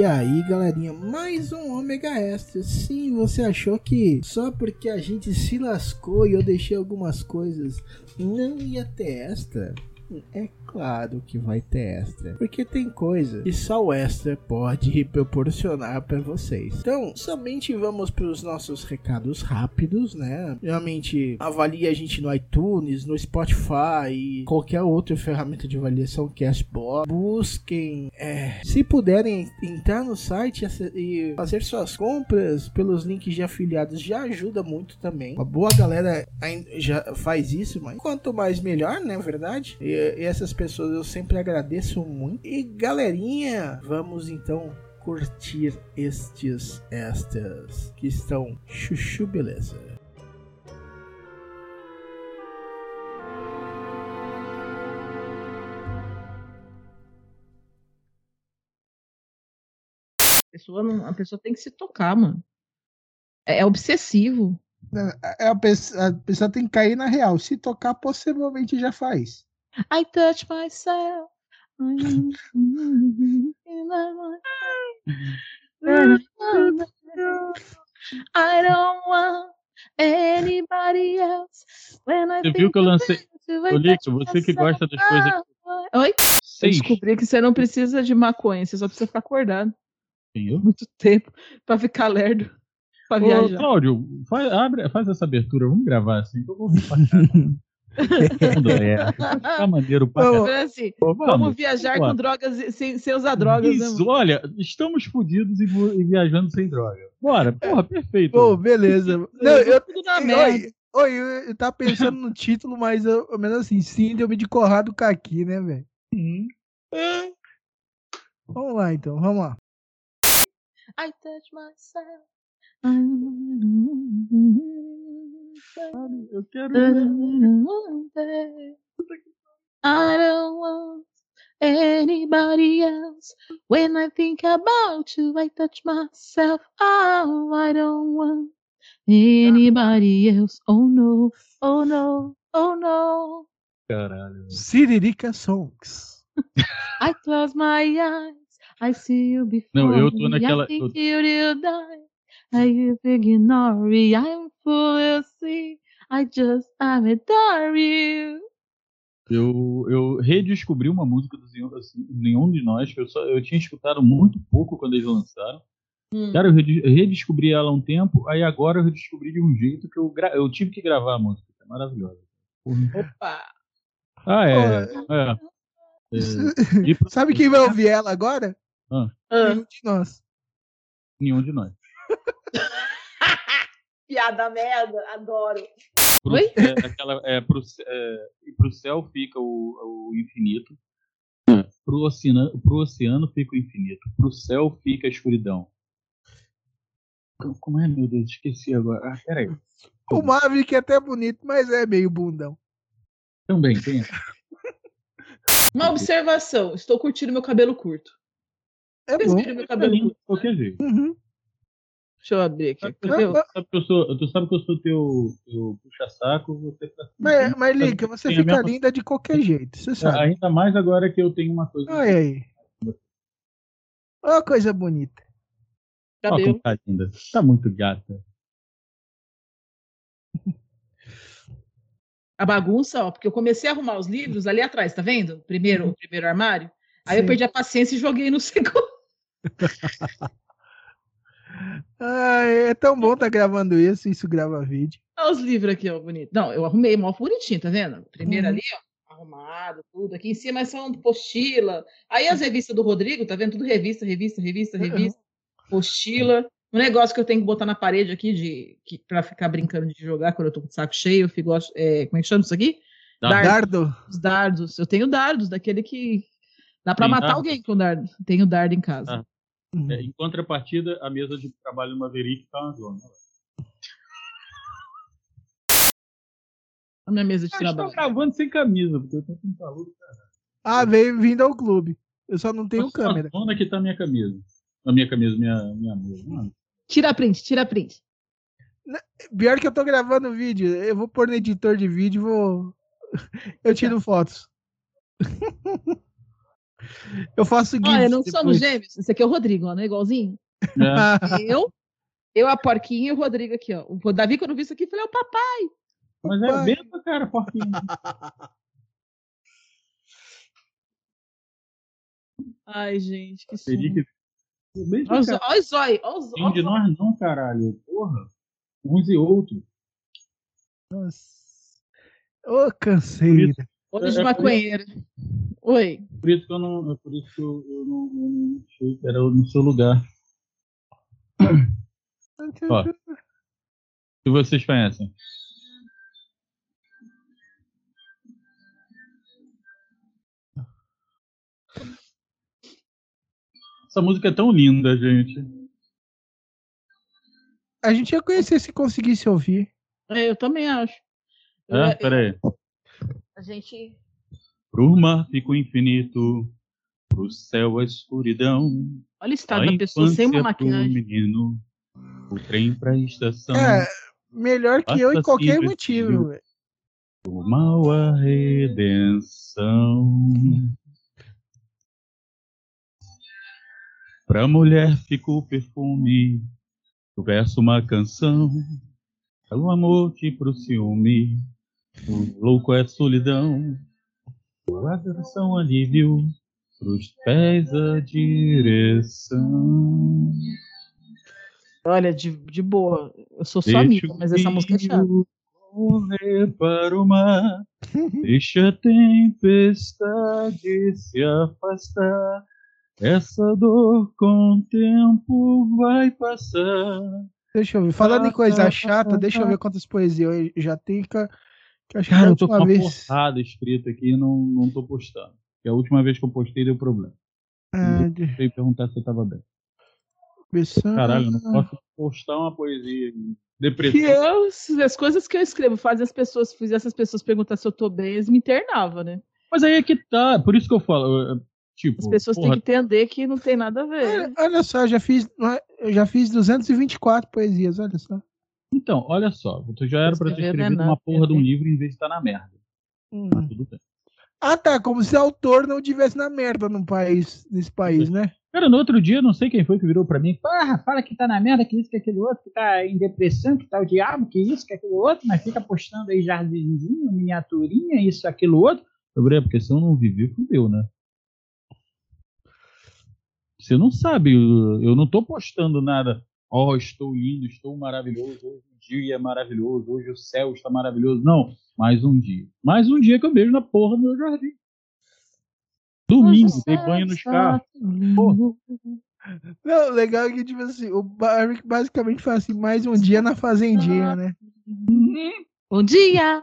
E aí, galerinha, mais um ômega extra. Sim, você achou que só porque a gente se lascou e eu deixei algumas coisas não ia ter extra? É claro que vai ter extra, porque tem coisa que só o extra pode proporcionar para vocês. Então, somente vamos para os nossos recados rápidos, né? Realmente avalie a gente no iTunes, no Spotify e qualquer outra ferramenta de avaliação Castbox. Busquem, é, se puderem entrar no site e fazer suas compras pelos links de afiliados já ajuda muito também. A boa galera já faz isso, mas quanto mais melhor, né? Verdade. E, e essas pessoas eu sempre agradeço muito. E galerinha, vamos então curtir estes estas que estão chuchu beleza. A pessoa, não, a pessoa tem que se tocar, mano. É, é obsessivo. É, a, pessoa, a pessoa tem que cair na real. Se tocar, possivelmente já faz. I touch myself. I don't want anybody else. When I você viu que eu lancei. Olício, você que gosta das coisas. Oi? Seis. Eu descobri que você não precisa de maconha, você só precisa ficar acordado. Entendeu? Muito tempo pra ficar lerdo. Pra viajar. Ô, Cláudio, faz, abre, faz essa abertura, vamos gravar assim, que eu vou vir pra é. Tá maneiro pra Ô, assim, vamos, vamos, viajar com drogas sem, sem usar drogas. Né, Isso, né, olha, estamos fodidos e, e, viajando sem droga. Bora, porra, perfeito. Pô, beleza. Não, eu, tudo na merda. Oi, eu, eu tava pensando no título, mas eu, menos assim, síndrome de Corrado Caqui, né, velho? Uhum. Vamos lá, então, vamos lá. I touch myself. Eu quero. I don't want anybody else. When I think about you, I touch myself. Oh, I don't want anybody else. Oh no, oh no, oh no. Caralho. Siririca Songs. I close my eyes. I see you before. Não, eu tô naquela. I think eu... you die. I ignore me. I'm full of sea. I just I'm adore you. Eu, eu redescobri uma música do assim, Nenhum de Nós, que eu, só, eu tinha escutado muito pouco quando eles lançaram. Hum. Cara, eu redescobri ela há um tempo, aí agora eu redescobri de um jeito que eu, eu tive que gravar a música. É maravilhosa. Opa! Ah, é. é. é. Sabe quem vai ouvir ela agora? Ah. Nenhum de nós. Nenhum de nós. Piada merda, adoro. Pro, Oi? É, aquela, é, pro, é, pro céu fica o, o infinito. Pro oceano, pro oceano fica o infinito. Pro céu fica a escuridão. Como é, meu Deus? Esqueci agora. Ah, peraí. O Maverick é até bonito, mas é meio bundão. Também tem. Uma observação. Estou curtindo meu cabelo curto. É Vocês bom. meu cabelo curto. Qualquer jeito. Uhum. Deixa eu abrir aqui. Tu sabe que eu sou, tu sabe que eu sou teu, teu puxa-saco, você tá. Mas, mas Lica, você fica mesma... linda de qualquer jeito, você sabe. Ainda mais agora que eu tenho uma coisa. Olha aí. Olha coisa bonita. Cadê? tá linda. Tá muito gata. A bagunça, ó, porque eu comecei a arrumar os livros ali atrás, tá vendo? Primeiro, o primeiro armário. Aí Sim. eu perdi a paciência e joguei no segundo. Ai, é tão bom estar tá gravando isso, isso grava vídeo. Olha os livros aqui, ó, bonito. Não, eu arrumei mó bonitinho, tá vendo? Primeiro uhum. ali, ó, arrumado, tudo. Aqui em cima são postila. Aí as revistas do Rodrigo, tá vendo? Tudo revista, revista, revista, revista, uhum. postila. Um negócio que eu tenho que botar na parede aqui de que, pra ficar brincando de jogar quando eu tô com o saco cheio, eu fico, é, como é que chama isso aqui? Dardo. Os dardos. Eu tenho dardos, daquele que. Dá pra Tem matar dardo? alguém com dardo. Tenho dardo em casa. Ah. É, em contrapartida, a mesa de trabalho do Maverick tá uma zona. A minha mesa de Eu estou trabalho. gravando sem camisa, porque eu tô com calor. Ah, veio vindo ao clube. Eu só não tenho Nossa, câmera. Onde é que tá minha camisa? A minha camisa, minha, minha mesa. Mano, Tira print, tira print. Pior que eu tô gravando vídeo. Eu vou pôr no editor de vídeo e vou. Eu tiro fotos. eu faço o seguinte. Olha, não somos depois. gêmeos. Esse aqui é o Rodrigo, ó, não é igualzinho? é, Eu, eu, a porquinha e o Rodrigo aqui, ó. O Davi, quando viu isso aqui, falei, é o papai. mas é benta, cara, porquinho. Ai, gente, que. Mesmo, Olha os- cara, olha os zóio, olha os nenhum de nós não, caralho. Porra. Uns e outros. Nossa. Ô, canseira. olhos de É, é, maconheiro. Oi. Por isso que eu não. é Por isso que eu, eu não, eu não achei que era no seu lugar. Ó. que vocês conhecem? Essa música é tão linda, gente. A gente ia conhecer se conseguisse ouvir. É, Eu também acho. É, eu- peraí. A gente. Pro mar fica o infinito, pro céu a escuridão. Olha o estado a da pessoa sem uma pro maquiagem. menino, o trem pra estação. É, melhor que eu em qualquer motivo. velho. O mal a redenção. Pra mulher fica o perfume, o verso uma canção. É o amor que pro ciúme, louco é solidão. O aversão alívio, pros pés a direção. Olha, de, de boa. Eu sou só Deixa amiga, mas essa música é chata. Correr para o mar, deixa a tempestade se afastar. Essa dor com o tempo vai passar. Deixa eu ver. Falando em coisa chata, deixa eu ver quantas poesias eu já tenho. Que, que acho que Cara, da eu tô com uma vez. porrada escrita aqui e não, não tô postando. Porque a última vez que eu postei deu problema. Ah, de- Eu ia perguntar se eu tava bem. pensando- Caralho, eu não posso postar uma poesia. Que Depressiva. eu, as coisas que eu escrevo fazem as pessoas, fizessem as pessoas perguntar se eu tô bem, eles me internavam, né? Mas aí é que tá. Por isso que eu falo. eu- Tipo, As pessoas porra, têm que entender que não tem nada a ver. Olha, olha só, eu já fiz, eu já fiz 224 poesias, olha só. Então, olha só. Tu já era pra ter Escrever não é escrevido uma porra de um né? livro em vez de estar na merda. Hum. Mas tudo bem. Ah, tá. Como se autor não tivesse na merda num país, nesse país, né? Cara, no outro dia, não sei quem foi que virou pra mim. Porra, fala que tá na merda, que isso, que aquele outro, que tá em depressão, que tá o diabo, que isso, que aquele outro, mas fica postando aí jardinzinho, miniaturinha, isso, aquilo outro. Eu falei, é, porque se eu não viver, fudeu, né? Você não sabe, eu, eu não tô postando nada. Ó, estou lindo, estou maravilhoso, hoje o dia é maravilhoso, hoje o céu está maravilhoso. Não, mais um dia. Mais um dia que eu beijo na porra do meu jardim. Domingo, dei banho nos carros. Porra. Não, legal é que, tipo assim, o Barrick basicamente fala assim, mais um dia na fazendinha, né? Bom dia!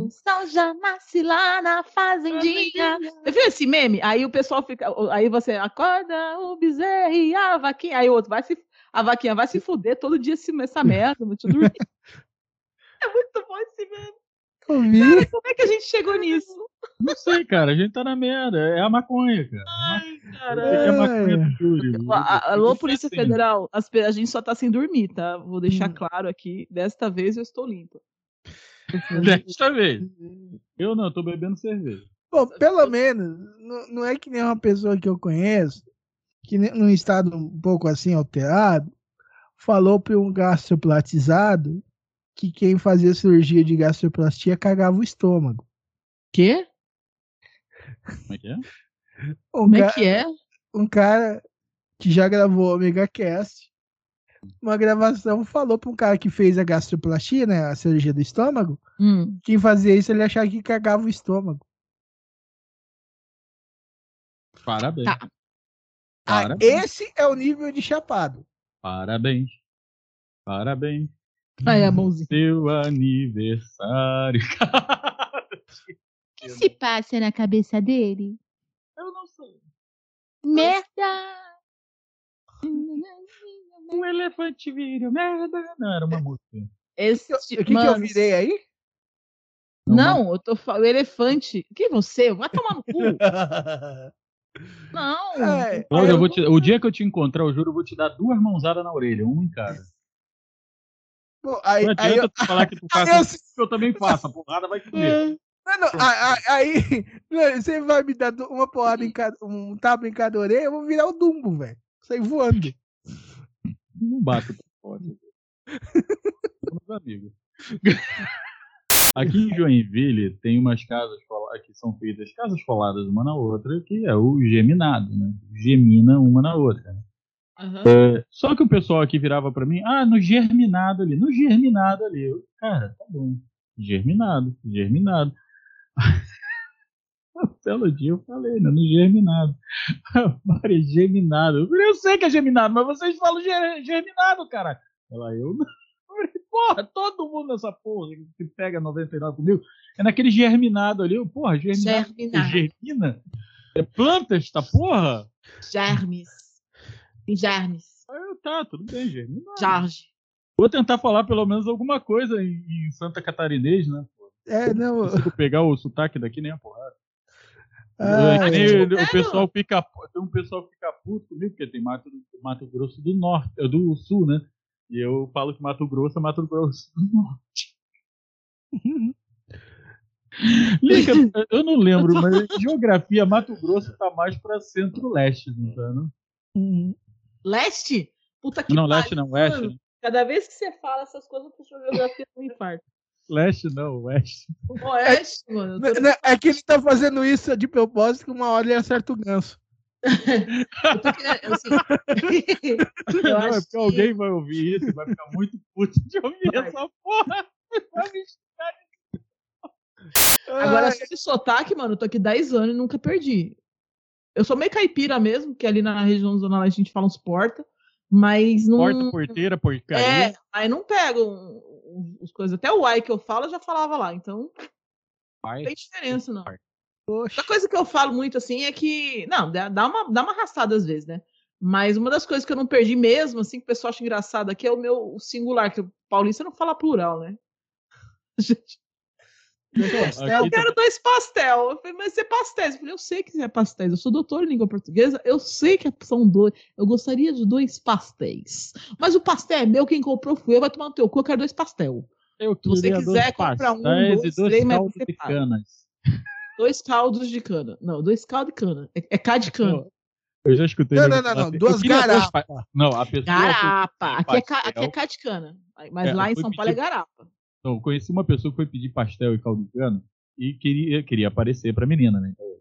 O sol já nasce lá na fazendinha. Você viu esse meme? Aí o pessoal fica. Aí você acorda o bezerro e a vaquinha. Aí o outro vai se. A vaquinha vai se fuder todo dia essa merda, vou te dormir. É muito bom esse meme. Eu vi. Como é que a gente chegou nisso? Não sei, cara, a gente tá na merda. É a maconha, cara. Ai, É caralho. a maconha do Júlio. A- Alô, Polícia Assim, Federal, a gente só tá sem dormir, tá? Vou deixar Hum. claro aqui. Desta vez eu estou limpa. Desta vez. Eu não, eu tô bebendo cerveja. Bom, pelo menos, não, não é que nem uma pessoa que eu conheço, que num estado um pouco assim alterado, falou para um gastroplatizado que quem fazia cirurgia de gastroplastia cagava o estômago. Quê? Como é que é? Um, Como é que é? um cara que já gravou o OmegaCast, uma gravação falou para um cara que fez a gastroplastia, né, a cirurgia do estômago, Hum. quem fazia isso ele achava que cagava o estômago. Parabéns. Tá. Ah, Parabéns. esse é o nível de chapado. Parabéns. Parabéns. Ai, é bonzinho. Seu aniversário. O que se passa na cabeça dele? Eu não sei. Merda! O elefante vira merda. Não, era uma música. Esse, O que, que eu mano, virei aí? Não, eu tô falando. Elefante. Que você? Vai tomar no cu. Não. É, Cláudio, eu eu vou te- o dia que eu te encontrar, eu juro, eu vou te dar duas mãozadas na orelha, uma em cada. Pô, aí, Não aí adianta eu, tu falar que tu aí faz eu- isso, que eu também faço. A porrada vai comer. Não, não, aí, não, você vai me dar uma porrada em cada, um tapa em cada orelha, eu vou virar o Dumbo, velho. Sair voando. Não bato. Somos amigos. Aqui em Joinville tem umas casas que são feitas casas coladas uma na outra, que é o geminado, né? Gemina uma na outra. né? Aham. É, só que o pessoal aqui virava pra mim, ah, no germinado ali, no germinado ali. Eu, cara, tá bom. Germinado, germinado. Belo dia eu falei, né? No germinado. Mari, germinado. Eu falei, eu sei que é germinado, mas vocês falam ger- germinado, cara. Ela, eu não. Eu falei, porra, todo mundo nessa porra que pega 99 comigo é naquele germinado ali. Eu, porra, germinado. Germinado. Germina? É planta esta porra? Germes. Tem germes. Aí eu, tá, tudo bem, germinado. Jorge. Vou tentar falar pelo menos alguma coisa em, em Santa Catarinês, né? É, não. Consigo pegar o sotaque daqui nem a ai, É que nem ai. o, o pessoal fica, tem um pessoal que fica puto comigo, porque tem Mato, Mato Grosso do Norte, do Sul, né? E eu falo que Mato Grosso é Mato Grosso do Norte. Liga, eu não lembro, mas geografia, Mato Grosso tá mais pra centro-leste, não tá? Não, Uhum. Leste? Puta que não pariu, leste não, oeste. mano. né? Cada vez que você fala essas coisas, eu geografia do infarto. Leste não, oeste. Oeste, mano. eu tô- Não, não, É que ele tá fazendo isso de propósito, que uma hora ele acerta o ganso. eu tô querendo- assim, eu não, é acho porque que- alguém vai ouvir isso e vai ficar muito puto de ouvir Vai. essa porra. Vai me Agora, sobre sotaque, mano, eu tô aqui 10 anos e nunca perdi. Eu sou meio caipira mesmo, que ali na região Zona Leste a gente fala uns porta, mas não. Porta, porteira, porcaria. É, aí não pego as coisas. Até o ai que eu falo, eu já falava lá, então Vai. não tem diferença, não. poxa. Outra coisa que eu falo muito assim é que. Não, dá uma, dá uma arrastada às vezes, né? Mas uma das coisas que eu não perdi mesmo, assim, que o pessoal acha engraçado aqui é o meu singular, que o paulista não fala plural, né? Aqui Eu tá- quero dois pastel. Eu falei, mas é pastéis. Eu falei, eu sei que é pastéis. Eu sou doutor em língua portuguesa. Eu sei que são dois. Eu gostaria de dois pastéis. Mas o pastel é meu, quem comprou fui eu. Vai tomar no teu cu, eu quero dois pastel. Eu Se você quiser comprar um, dois, dois três, mas caldos você de paga. canas. Dois caldos de cana. Não, dois caldos de cana. É, é cá de cana. Não, Eu já escutei. Não, não, não, não, assim, duas garapas. pa- Não, a pessoa. Garapa. Aqui é, ca- pastel. aqui é cá de cana. Mas É, lá em São Paulo é garapa. Não, eu conheci uma pessoa que foi pedir pastel e caldo de cana e queria, queria aparecer pra menina, né? Então,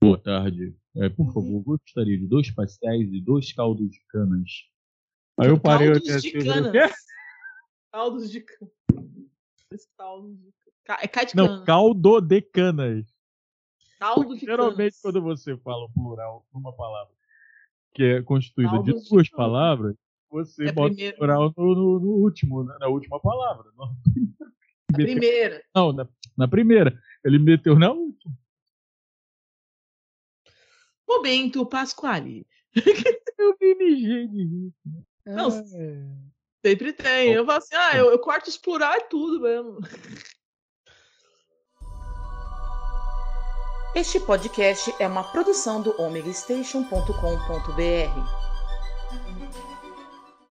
Boa tarde. É, por favor, gostaria de dois pastéis e dois caldos de canas. Aí eu parei Caldos de assim, eu. "O quê?" Caldos de cana. Dois caldos de cana. É cá de Não, cana. caldo de canas. Caldo de Geralmente, canas. quando você fala o plural numa palavra que é constituída Caldos de de duas cana. palavras, você É bota primeiro. o plural no, no- no último, né, na última palavra. Não, A primeira. não, na, na primeira. Ele meteu na última. Momento Pasquale. Eu me mijei de rir. Não, É. Sempre tem. Eu falo assim, ah, eu, eu corto os plural e tudo mesmo. Este podcast é uma produção do omegastation.com.br.